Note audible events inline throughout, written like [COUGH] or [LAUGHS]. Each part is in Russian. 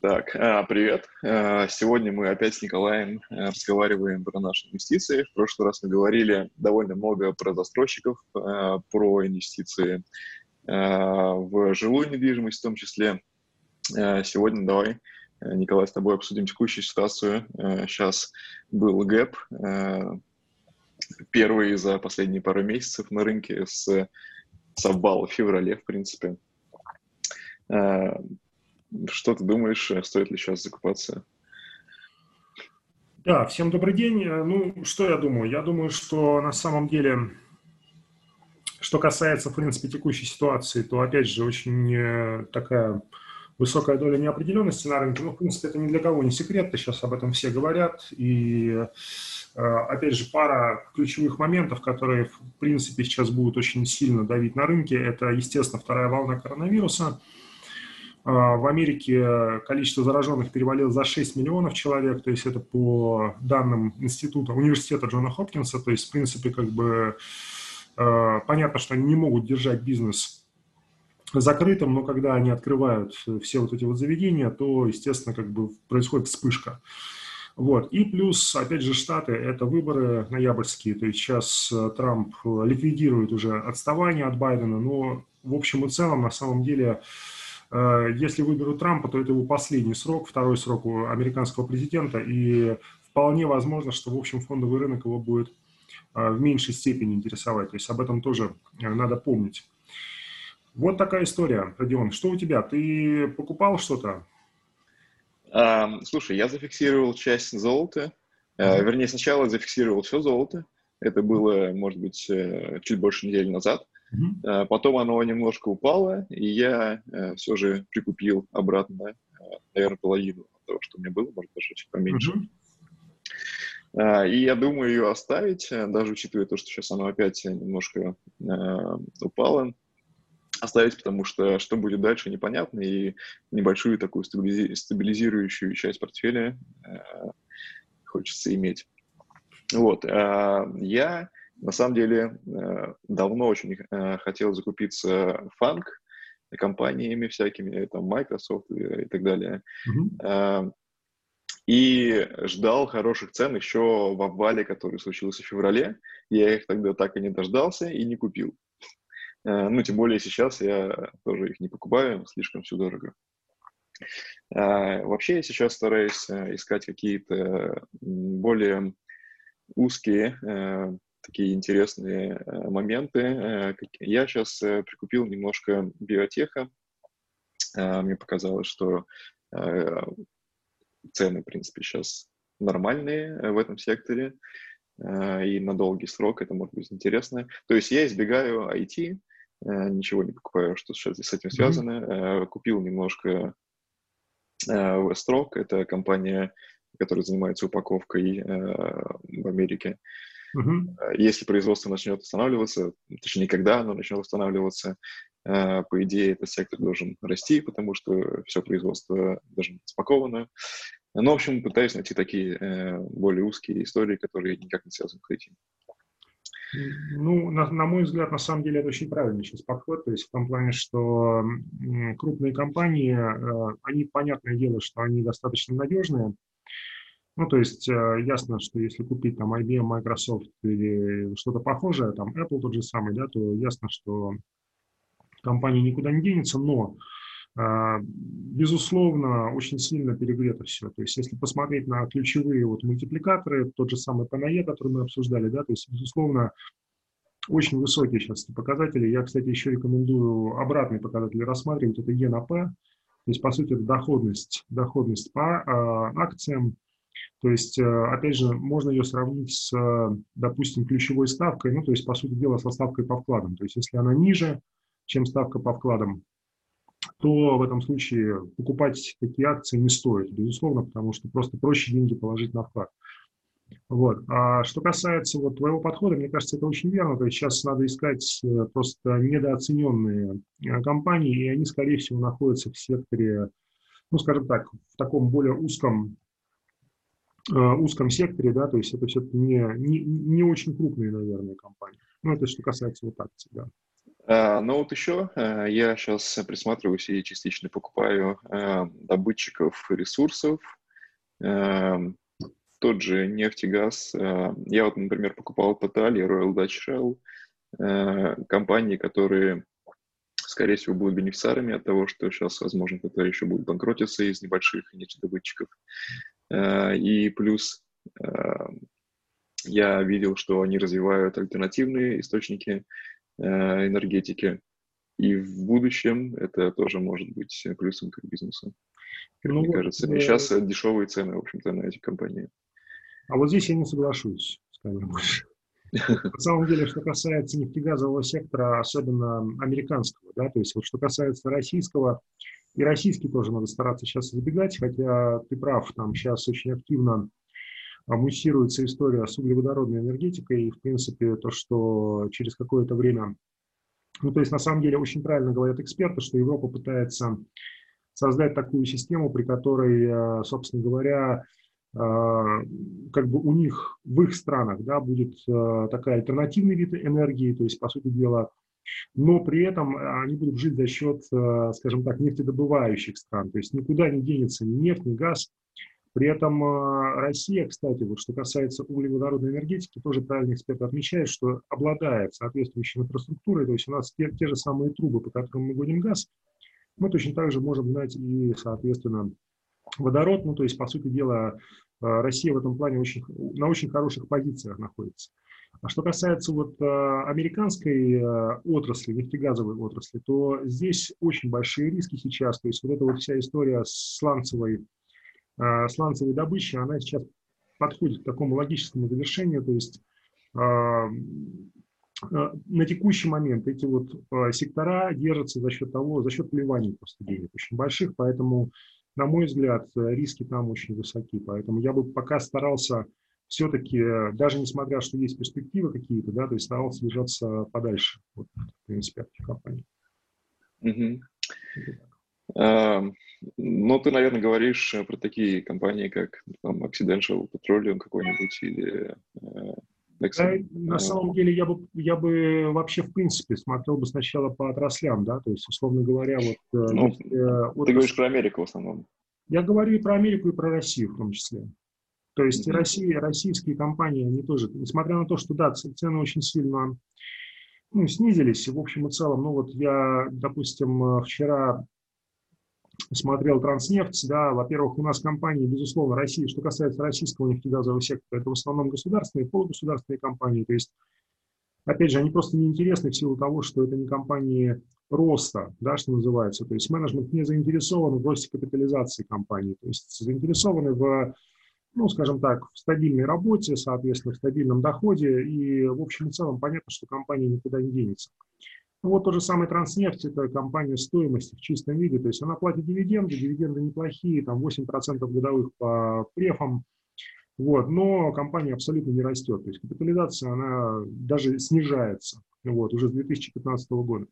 Так, а, привет. А, сегодня мы опять с Николаем а, разговариваем про наши инвестиции. В прошлый раз мы говорили довольно много про застройщиков, про инвестиции в жилую недвижимость в том числе. Сегодня давай, Николай, с тобой обсудим текущую ситуацию. Сейчас был гэп, первый за последние пару месяцев на рынке с, с обвала в феврале, в принципе. Что ты думаешь, э, стоит ли сейчас закупаться? Да, всем добрый день. Э, ну, что я думаю? Я думаю, что на самом деле, что касается, в принципе, текущей ситуации, то, опять же, очень э, такая высокая доля неопределенности на рынке. Ну, в принципе, это ни для кого не секрет, сейчас об этом все говорят. И, опять же, пара ключевых моментов, которые, в принципе, сейчас будут очень сильно давить на рынке, это, естественно, вторая волна коронавируса – в Америке количество зараженных перевалило за 6 миллионов человек, то есть это по данным института, университета Джона Хопкинса, то есть, в принципе, как бы а, понятно, что они не могут держать бизнес закрытым, но когда они открывают все вот эти вот заведения, то, естественно, как бы происходит вспышка. Вот. И плюс, опять же, Штаты – это выборы ноябрьские, то есть сейчас э, Трамп ликвидирует уже отставание от Байдена, но в общем и целом, на самом деле, если выберут Трампа, то это его последний срок, второй срок у американского президента, и вполне возможно, что, в общем, фондовый рынок его будет э, в меньшей степени интересовать. То есть об этом тоже э, надо помнить. Вот такая история, Родион. Что у тебя? Ты покупал что-то? Um, слушай, я зафиксировал часть золота. Вернее, сначала зафиксировал все золото. Это было, может быть, чуть больше недели назад. Mm-hmm. Потом оно немножко упало, и я э, все же прикупил обратно, э, наверное, половину того, что у меня было, может, даже чуть поменьше. Mm-hmm. И я думаю ее оставить, даже учитывая то, что сейчас оно опять немножко упало, оставить, потому что что будет дальше, непонятно, и небольшую такую стабилизирующую часть портфеля хочется иметь. Вот. Я на самом деле, э, давно очень э, хотел закупиться фанк компаниями всякими, там, Microsoft и, и так далее. Mm-hmm. И ждал хороших цен еще в обвале, который случился в феврале. Я их тогда так и не дождался и не купил. Ну, тем более сейчас я тоже их не покупаю, слишком все дорого. Вообще я сейчас стараюсь искать какие-то более узкие такие интересные э, моменты. Э, я сейчас э, прикупил немножко биотеха. Мне показалось, что цены, в принципе, сейчас нормальные в этом секторе, и на долгий срок это может быть интересно. То есть я избегаю IT, ничего не покупаю, что с этим связано. Mm-hmm. Купил немножко Westrock, это компания, которая занимается упаковкой в Америке. Угу. Если производство начнет останавливаться, точнее, когда оно начнет останавливаться, э, по идее, этот сектор должен расти, потому что все производство должно быть спаковано. Ну, в общем, пытаюсь найти такие э, более узкие истории, которые никак не связаны с этим. Ну, на, на мой взгляд, на самом деле это очень правильный сейчас подход, то есть в том плане, что крупные компании, они, понятное дело, что они достаточно надежные, ну, то есть э, ясно, что если купить там IBM, Microsoft или что-то похожее, там Apple тот же самый, да, то ясно, что компания никуда не денется, но э, безусловно, очень сильно перегрето все. То есть, если посмотреть на ключевые вот мультипликаторы, тот же самый PNE, который мы обсуждали, да, то есть, безусловно, очень высокие сейчас показатели. Я, кстати, еще рекомендую обратные показатели рассматривать. Это Е на П. То есть, по сути, это доходность, доходность по э, акциям, то есть, э, опять же, можно ее сравнить с, допустим, ключевой ставкой, ну, то есть, по сути дела, со ставкой по вкладам. То есть, если она ниже, чем ставка по вкладам, то в этом случае покупать такие акции не стоит, безусловно, потому что просто проще деньги положить на вклад. Вот. А что касается вот твоего подхода, мне кажется, это очень верно. То есть сейчас надо искать э, просто недооцененные э, компании, и они, скорее всего, находятся в секторе, ну, скажем так, в таком более узком Э, узком секторе, да, то есть это все-таки не, не, не очень крупные, наверное, компании. Ну, это что касается вот акций, да. А, ну вот еще я сейчас присматриваюсь и частично покупаю добытчиков ресурсов, тот же нефть и газ. Я вот, например, покупал Total и Royal Dutch Shell, компании, которые скорее всего, будут бенефициарами от того, что сейчас, возможно, кто-то еще будет банкротиться из небольших нефтедобытчиков. Э, и плюс э, я видел, что они развивают альтернативные источники э, энергетики, и в будущем это тоже может быть плюсом к бизнесу, как ну, мне кажется. И сейчас дешевые цены, в общем-то, на эти компании. А вот здесь я не соглашусь, скажем больше. [LAUGHS] На самом деле, что касается нефтегазового сектора, особенно американского, да, то есть вот что касается российского, и российский тоже надо стараться сейчас избегать, хотя ты прав, там сейчас очень активно муссируется история с углеводородной энергетикой, и, в принципе, то, что через какое-то время, ну, то есть, на самом деле, очень правильно говорят эксперты, что Европа пытается создать такую систему, при которой, э, собственно говоря, а, как бы у них в их странах да, будет а, такая альтернативный вид энергии, то есть, по сути дела, но при этом они будут жить за счет, а, скажем так, нефтедобывающих стран, то есть никуда не денется ни нефть, ни газ. При этом Россия, кстати, вот что касается углеводородной энергетики, тоже правильный эксперт отмечает, что обладает соответствующей инфраструктурой, то есть у нас те, те же самые трубы, по которым мы гоним газ, мы точно так же можем гнать и, соответственно, водород. Ну, то есть, по сути дела, э, Россия в этом плане очень, на очень хороших позициях находится. А что касается вот э, американской э, отрасли, нефтегазовой отрасли, то здесь очень большие риски сейчас. То есть вот эта вот вся история с сланцевой, сланцевой добычей, она сейчас подходит к такому логическому завершению. То есть на текущий момент эти вот сектора держатся за счет того, за счет вливаний просто денег очень больших, поэтому на мой взгляд, риски там очень высоки. Поэтому я бы пока старался все-таки, даже несмотря, что есть перспективы какие-то, да, то есть старался держаться подальше вот, в принципе, от этих компаний. Угу. Uh, ну, ты, наверное, говоришь про такие компании, как там, Occidental Petroleum какой-нибудь или uh, да, на самом деле я бы, я бы вообще в принципе смотрел бы сначала по отраслям, да, то есть, условно говоря, вот... Э, ну, э, ты говоришь про Америку в основном. Я говорю и про Америку, и про Россию в том числе. То есть mm-hmm. Россия, российские компании, они тоже, несмотря на то, что, да, цены очень сильно ну, снизились, в общем и целом, ну вот я, допустим, э, вчера смотрел Транснефть, да, во-первых, у нас компании, безусловно, России, что касается российского нефтегазового сектора, это в основном государственные, полугосударственные компании, то есть, опять же, они просто неинтересны в силу того, что это не компании роста, да, что называется, то есть менеджмент не заинтересован в росте капитализации компании, то есть заинтересованы в, ну, скажем так, в стабильной работе, соответственно, в стабильном доходе, и в общем и целом понятно, что компания никуда не денется. Ну, вот тот же самый Транснефть, это компания стоимости в чистом виде, то есть она платит дивиденды, дивиденды неплохие, там 8% годовых по префам, вот, но компания абсолютно не растет, то есть капитализация, она даже снижается, вот, уже с 2015 года.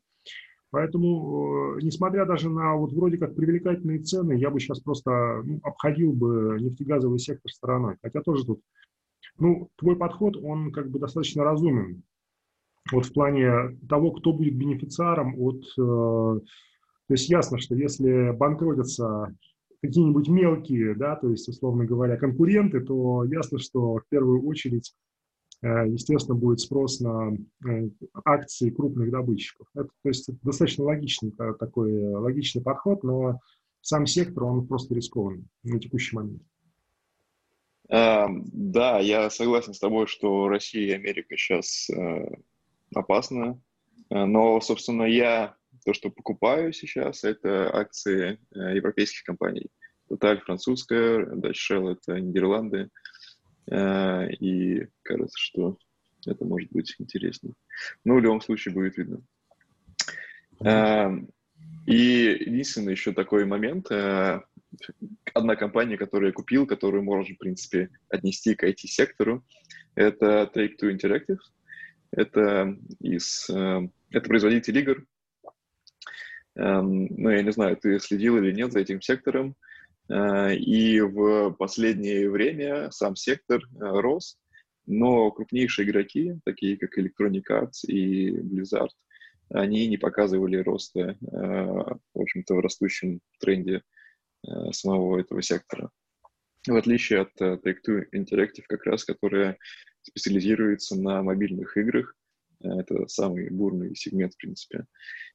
Поэтому, э, несмотря даже на вот вроде как привлекательные цены, я бы сейчас просто ну, обходил бы нефтегазовый сектор стороной. Хотя тоже тут, ну, твой подход, он как бы достаточно разумен вот в плане того, кто будет бенефициаром от... Э, то есть ясно, что если банкротятся какие-нибудь мелкие, да, то есть, условно говоря, конкуренты, то ясно, что в первую очередь, естественно, будет спрос на э, акции крупных добытчиков. Это, то есть, это достаточно логичный такой логичный подход, но сам сектор, он просто рискованный на текущий момент. Да, я согласен с тобой, что Россия и Америка сейчас опасно. Э, но, собственно, я то, что покупаю сейчас, это акции э, европейских компаний. Total французская, Dutch Shell это Нидерланды. Э, и кажется, что это может быть интересно. Но в любом случае будет видно. И единственный еще такой момент. Одна компания, которую я купил, которую можно, в принципе, отнести к IT-сектору, это Take-Two Interactive. Это из... Это производитель игр. Ну, я не знаю, ты следил или нет за этим сектором. Э, и в последнее время сам сектор э, рос, но крупнейшие игроки, такие как Electronic Arts и Blizzard, они не показывали роста, в общем-то, в растущем тренде самого этого сектора. В отличие от Take-Two Interactive, как раз, которая специализируется на мобильных играх, это самый бурный сегмент, в принципе.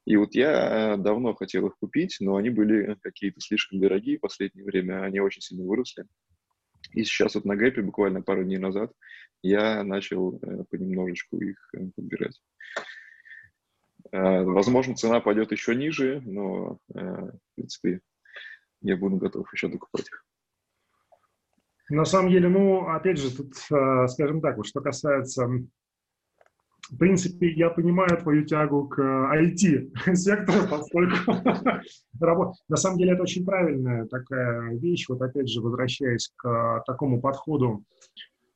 И вот я давно хотел их купить, но они были какие-то слишком дорогие в последнее время, они очень сильно выросли. И сейчас вот на гэпе, буквально пару дней назад, я начал э, понемножечку их э, подбирать. Э, возможно, цена пойдет еще ниже, но, в принципе, я буду готов еще докупать их. На самом деле, ну, опять же, тут, скажем так, вот что касается в принципе, я понимаю твою тягу к IT-сектору, [LAUGHS] поскольку [LAUGHS] на самом деле это очень правильная такая вещь. Вот опять же, возвращаясь к такому подходу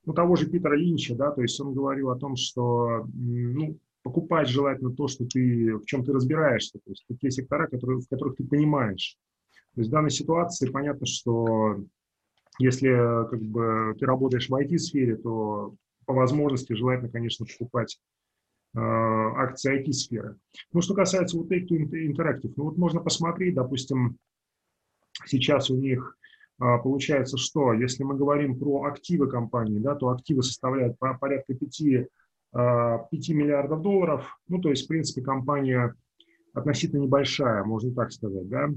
ну, того же Питера Линча, да, то есть он говорил о том, что ну, покупать желательно то, что ты, в чем ты разбираешься, то есть те сектора, которые, в которых ты понимаешь. То есть в данной ситуации понятно, что если как бы ты работаешь в IT-сфере, то по возможности желательно, конечно, покупать Э, акции IT-сферы. Ну, что касается вот Take-Two Interactive, ну вот можно посмотреть, допустим, сейчас у них э, получается что, если мы говорим про активы компании, да, то активы составляют порядка 5, 5 э, миллиардов долларов, ну, то есть, в принципе, компания относительно небольшая, можно так сказать, да,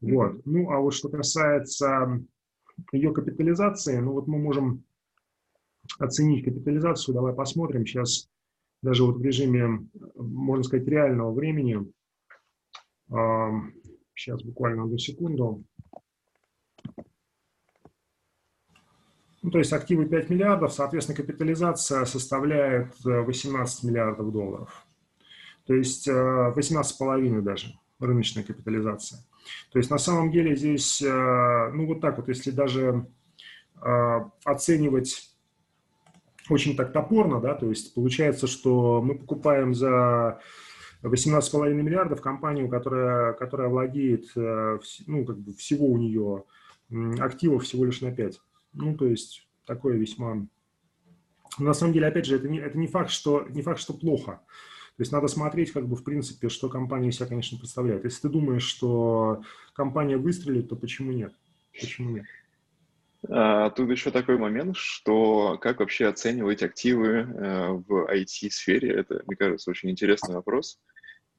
вот. Ну, а вот что касается ее капитализации, ну, вот мы можем оценить капитализацию, давай посмотрим. Сейчас, даже вот в режиме, можно сказать, реального времени, сейчас буквально одну секунду, Ну, то есть активы 5 миллиардов, соответственно, капитализация составляет 18 миллиардов долларов. То есть 18,5 даже рыночная капитализация. То есть на самом деле здесь, ну вот так вот, если даже оценивать очень так топорно, да, то есть получается, что мы покупаем за 18,5 миллиардов компанию, которая, которая владеет, э, ну, как бы всего у нее активов всего лишь на 5. Ну, то есть такое весьма... На самом деле, опять же, это не, это не, факт, что, не факт, что плохо. То есть надо смотреть, как бы, в принципе, что компания себя, конечно, представляет. Если ты думаешь, что компания выстрелит, то почему нет? Почему нет? А, тут еще такой момент, что как вообще оценивать активы э, в IT-сфере, это, мне кажется, очень интересный вопрос,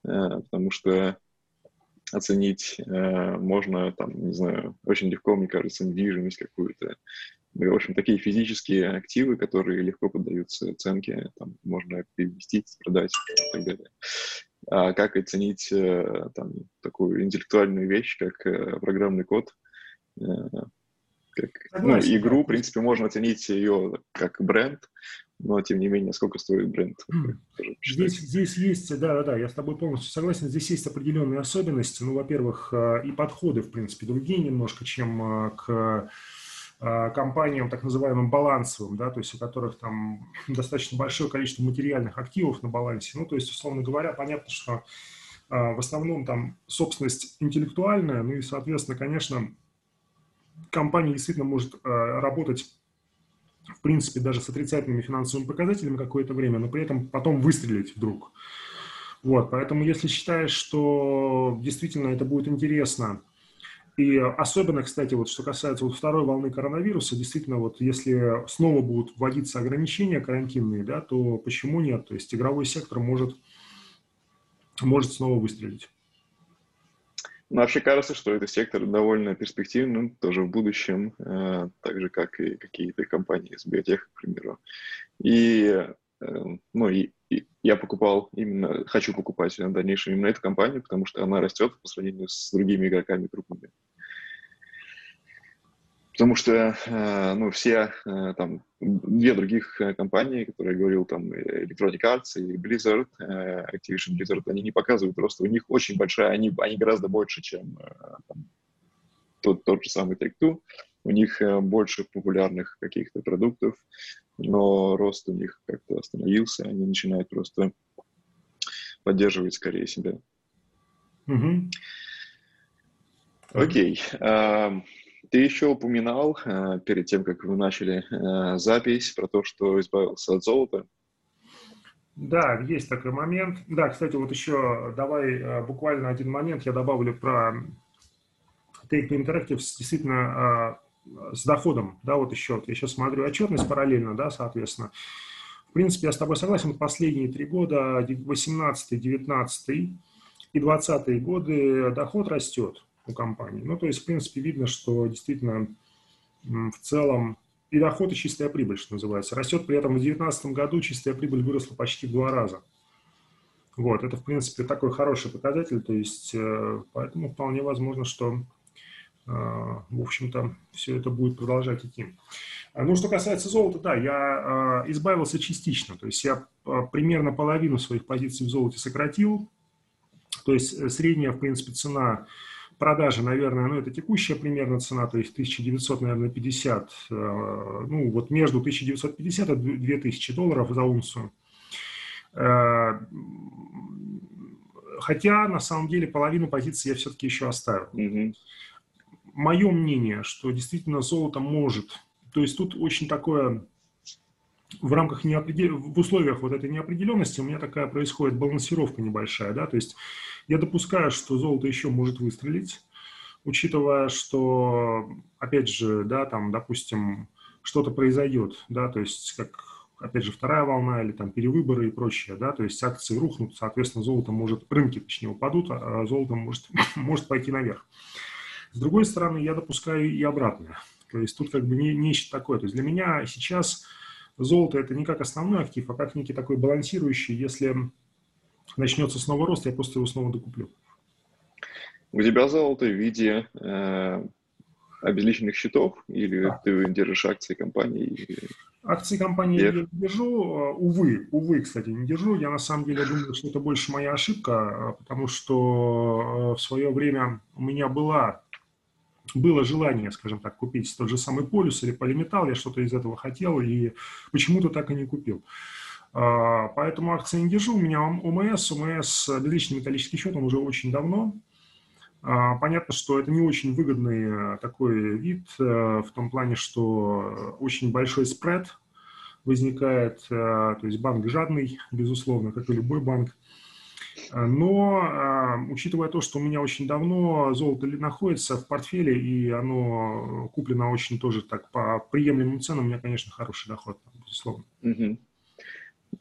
э, потому что оценить э, можно, там, не знаю, очень легко, мне кажется, недвижимость какую-то. В общем, такие физические активы, которые легко поддаются оценке, там, можно переместить, продать и так далее. А как оценить там, такую интеллектуальную вещь, как программный код, как, ну, игру, в принципе, можно оценить ее как бренд, но, тем не менее, сколько стоит бренд? Здесь, здесь есть, да-да-да, я с тобой полностью согласен, здесь есть определенные особенности. Ну, во-первых, э, и подходы, в принципе, другие немножко, чем э, к э, компаниям так называемым балансовым, да, то есть у которых там [LAUGHS] достаточно большое количество материальных активов на балансе. Ну, то есть, условно говоря, понятно, что в основном там собственность интеллектуальная, ну и, соответственно, конечно, компания действительно может э, работать в принципе, даже с отрицательными финансовыми показателями какое-то время, но при этом потом выстрелить вдруг. Вот, поэтому если считаешь, что действительно это будет интересно, и особенно, кстати, вот что касается вот второй волны коронавируса, действительно, вот если снова будут вводиться ограничения карантинные, да, то почему нет? То есть игровой сектор может, может снова выстрелить. Вообще кажется, что этот сектор довольно перспективным тоже в будущем, э, так же, как и какие-то компании с биотех, к примеру. И, э, ну, и, и я покупал именно, хочу покупать в дальнейшем именно эту компанию, потому что она растет по сравнению с другими игроками крупными. Потому что, э, ну, все э, там, две других э, компании, которые я говорил, там, Electronic Arts и Blizzard, Activision Blizzard, они не показывают роста. У них очень большая, они, они гораздо больше, чем там, тот, тот же самый Take-Two. У них больше популярных каких-то продуктов, но рост у них как-то остановился, они начинают просто поддерживать скорее себя. Mm-hmm. Окей. Okay. Ты еще упоминал э, перед тем, как вы начали э, запись, про то, что избавился от золота. Да, есть такой момент. Да, кстати, вот еще давай э, буквально один момент я добавлю про Take Two Interactive действительно с доходом, да, вот еще, я сейчас смотрю отчетность параллельно, да, соответственно. В принципе, я с тобой согласен, последние три года, 18, 19 и 20 годы доход растет у компании. Ну, то есть, в принципе, видно, что действительно в целом и доход, и чистая прибыль, что называется. Растет при этом в 2019 году чистая прибыль выросла почти в два раза. Вот, это, в принципе, такой хороший показатель, то есть, э, поэтому вполне возможно, что, э, в общем-то, все это будет продолжать идти. Ну, что касается золота, да, я э, избавился частично, то есть я примерно половину своих позиций в золоте сократил, то есть средняя, в принципе, цена продажи, наверное, ну, это текущая примерно цена, то есть 1900, наверное, 50, э, ну, вот между 1950 и 2000 долларов за унцию. Э, хотя, на самом деле, половину позиции я все-таки еще оставил. Mm-hmm. Мое мнение, что действительно золото может, то есть тут очень такое в рамках неопредел... в условиях вот этой неопределенности у меня такая происходит балансировка небольшая, да, то есть я допускаю, что золото еще может выстрелить, учитывая, что, опять же, да, там, допустим, что-то произойдет, да, то есть как, опять же, вторая волна или там перевыборы и прочее, да, то есть акции рухнут, соответственно, золото может, рынки, точнее, упадут, а золото может, [LAUGHS] может пойти наверх. С другой стороны, я допускаю и обратное. То есть тут как бы не, нечто такое. То есть для меня сейчас золото это не как основной актив, а как некий такой балансирующий, если начнется снова рост, я просто его снова докуплю. У тебя золото в виде э, обезличенных счетов или да. ты держишь акции компании? Акции компании я не держу, э, увы, увы, кстати, не держу. Я на самом деле думаю, что это больше моя ошибка, э, потому что э, в свое время у меня была было желание, скажем так, купить тот же самый полюс или полиметалл, я что-то из этого хотел и почему-то так и не купил. А, поэтому акции не держу. У меня ОМС, ОМС безличный металлический счет, он уже очень давно. А, понятно, что это не очень выгодный э, такой вид э, в том плане, что очень большой спред возникает, э, то есть банк жадный, безусловно, как и любой банк. Но, учитывая то, что у меня очень давно золото находится в портфеле, и оно куплено очень тоже так по приемлемым ценам, у меня, конечно, хороший доход, безусловно. Угу.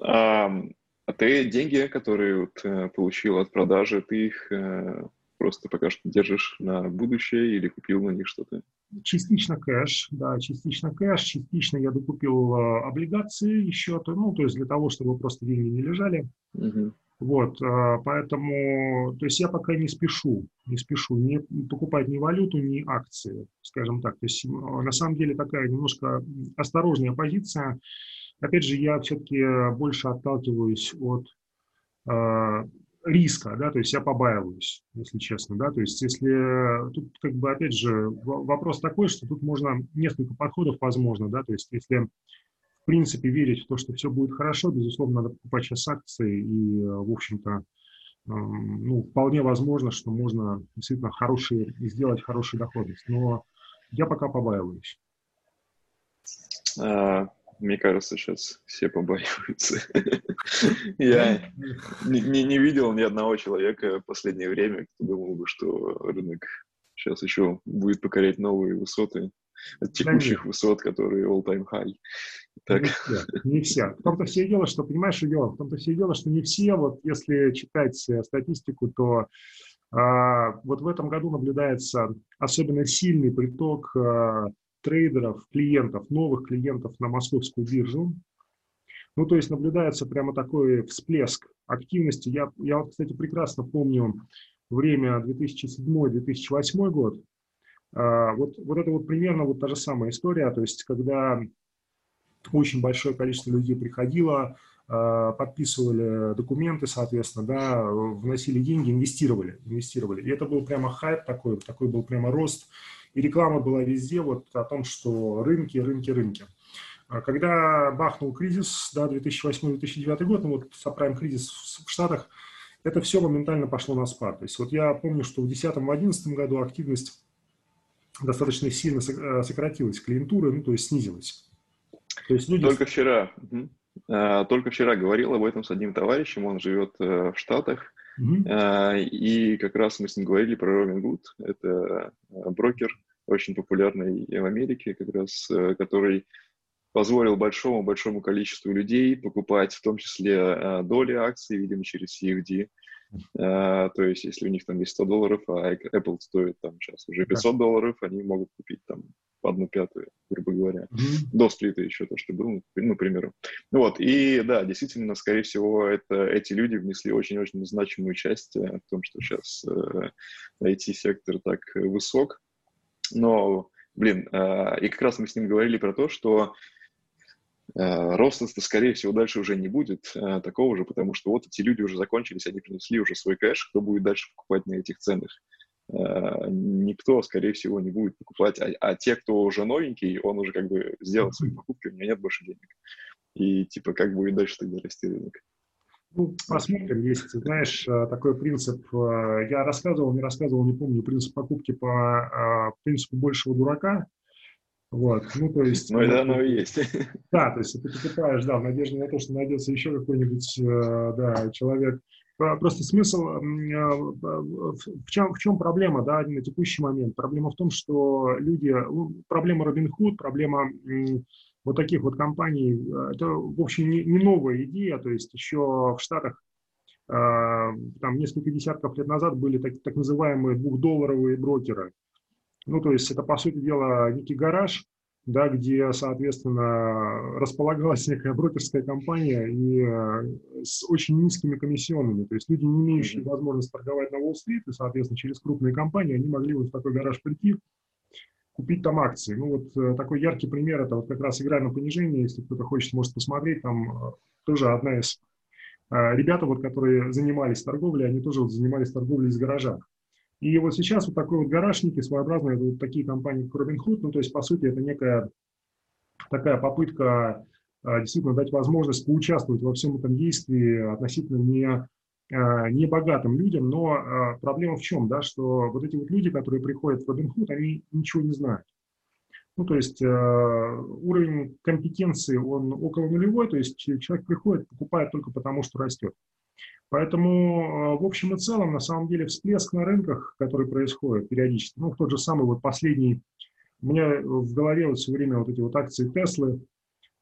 А, а ты деньги, которые вот, э, получил от продажи, ты их э, просто пока что держишь на будущее или купил на них что-то? Частично кэш, да, частично кэш, частично я докупил э, облигации еще, то, ну, то есть для того, чтобы просто деньги не лежали. Угу. Вот, э, поэтому, то есть я пока не спешу, не спешу не покупать ни валюту, ни акции, скажем так. То есть на самом деле такая немножко осторожная позиция. Опять же, я все-таки э, больше отталкиваюсь от э, риска, да, то есть я побаиваюсь, если честно, да, то есть если тут как бы опять же вопрос такой, что тут можно несколько подходов возможно, да, то есть если в принципе верить в то, что все будет хорошо, безусловно, надо покупать сейчас акции и, э, в общем-то, ну, вполне возможно, что можно действительно хорошие, сделать хорошую доходность, но я пока побаиваюсь. А, мне кажется, сейчас все побаиваются. [LAUGHS] Я не видел ни одного человека в последнее время, кто думал бы, что рынок сейчас еще будет покорять новые высоты от текущих высот, которые all-time high. Так. Не все. Не все. В том-то все дело, что, понимаешь, дело, в том-то все дело, что не все, вот если читать э, статистику, то а, вот в этом году наблюдается особенно сильный приток а, трейдеров, клиентов, новых клиентов на московскую биржу. Ну, то есть наблюдается прямо такой всплеск активности. Я, я вот, кстати, прекрасно помню время 2007-2008 год. А, вот, вот это вот примерно вот та же самая история, то есть когда очень большое количество людей приходило, а, подписывали документы, соответственно, да, вносили деньги, инвестировали, инвестировали. И это был прямо хайп такой, такой был прямо рост и реклама была везде вот о том, что рынки, рынки, рынки. А когда бахнул кризис, да, 2008-2009 год, ну вот сапрайм кризис в Штатах, это все моментально пошло на спад. То есть вот я помню, что в 2010-2011 году активность достаточно сильно э, сократилась, клиентура, ну, то есть снизилась. То есть люди... Только вчера. только вчера говорил об этом с одним товарищем, он живет в Штатах, mm-hmm. и как раз мы с ним говорили про Robinhood. Это брокер, очень популярный в Америке, как раз, который позволил большому-большому количеству людей покупать в том числе доли акций, видимо, через CFD. Uh, то есть, если у них там есть 100 долларов, а Apple стоит там сейчас уже 500 долларов, они могут купить там по одну пятую, грубо говоря, mm-hmm. до сплита еще то, что было, ну, к примеру. Вот, и да, действительно, скорее всего, это, эти люди внесли очень-очень значимую часть э, в том, что сейчас э, IT-сектор так высок. Но, блин, э, и как раз мы с ним говорили про то, что Э, роста, скорее всего, дальше уже не будет э, такого же, потому что вот эти люди уже закончились, они принесли уже свой кэш, кто будет дальше покупать на этих ценах? Э, никто, скорее всего, не будет покупать, а, а те, кто уже новенький, он уже как бы сделал свои покупки, у него нет больше денег. И типа как будет дальше тогда расти рынок? Ну, посмотрим, есть, знаешь, такой принцип, я рассказывал, не рассказывал, не помню, принцип покупки по принципу большего дурака, вот, ну, то есть... Ну, да, оно и есть. [LAUGHS] Да, то есть ты покупаешь, да, в надежде на то, что найдется еще какой-нибудь, э, да, человек. Просто смысл, э, в чем, в чем проблема, да, на текущий момент? Проблема в том, что люди, ну, проблема Robinhood, проблема вот таких вот компаний, э, это, в общем, не, не новая идея, то есть еще в Штатах там несколько десятков лет назад были так, так называемые двухдолларовые брокеры, ну, то есть это, по сути дела, некий гараж, да, где, соответственно, [LAUGHS] располагалась некая брокерская компания и э, с очень низкими комиссионными. То есть люди, не имеющие mm-hmm. возможности торговать на Уолл-стрит, и, соответственно, через крупные компании, они могли вот в такой гараж прийти, купить там акции. Ну, вот э, такой яркий пример – это вот как раз игра на понижение. Если кто-то хочет, может посмотреть, там э, тоже одна из ребята, вот, которые занимались торговлей, они тоже вот занимались торговлей из гаража. И вот сейчас вот такой вот гаражники, своеобразные вот такие компании, как Robinhood, ну, то есть, по сути, это некая такая попытка а, действительно дать возможность поучаствовать во всем этом действии относительно не, а, не богатым людям, но а, проблема в чем, да, что вот эти вот люди, которые приходят в Robinhood, они ничего не знают. Ну, то есть уровень компетенции, он около нулевой, то есть человек приходит, покупает только потому, что растет. Поэтому, э, в общем и целом, на самом деле, всплеск на рынках, который происходит периодически, ну, тот же самый вот последний, у меня в голове вот все время вот эти вот акции Теслы,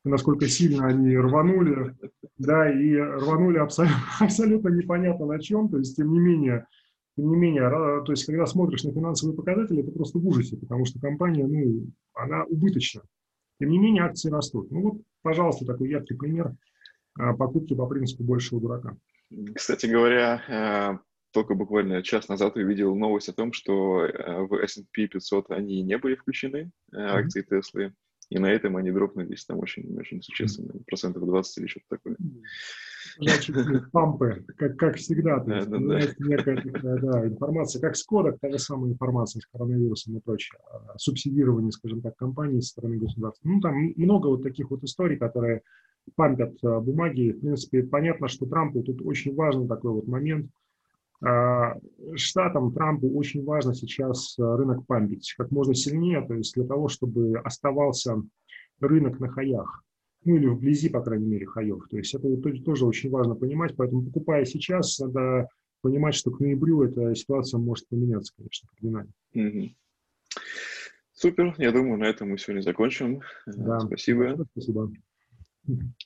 насколько сильно они рванули, да, и рванули абсолютно, [LAUGHS] абсолютно непонятно на чем, то есть, тем не менее, тем не менее, то есть, когда смотришь на финансовые показатели, это просто в ужасе, потому что компания, ну, она убыточна. Тем не менее, акции растут. Ну вот, пожалуйста, такой яркий пример а, покупки по принципу большего дурака. Кстати говоря, э, только буквально час назад увидел новость о том, что э, в S&P 500 они не были включены, э, акции Теслы, и на этом они дропнулись там очень, очень существенно, процентов 20 или что-то такое. Значит, пампы, как, как всегда, то есть, да, да, некая такая, да, информация, как с кодок, та же самая информация с коронавирусом и прочее, а, субсидирование, скажем так, компаний со стороны государства. Ну, там много вот таких вот историй, которые пампят э, бумаги. В принципе, понятно, что Трампу тут очень важный такой вот момент. А, штатам Трампу очень важно сейчас э, рынок пампить как можно сильнее, то есть для того, чтобы оставался рынок на хаях, ну или вблизи, по крайней мере, хаев. То есть это вот тоже очень важно понимать, поэтому покупая сейчас, надо понимать, что к ноябрю эта ситуация может поменяться, конечно, кардинально. Mm-hmm. Супер, я думаю, на этом мы сегодня закончим. Да. Спасибо. Спасибо. Mm-hmm.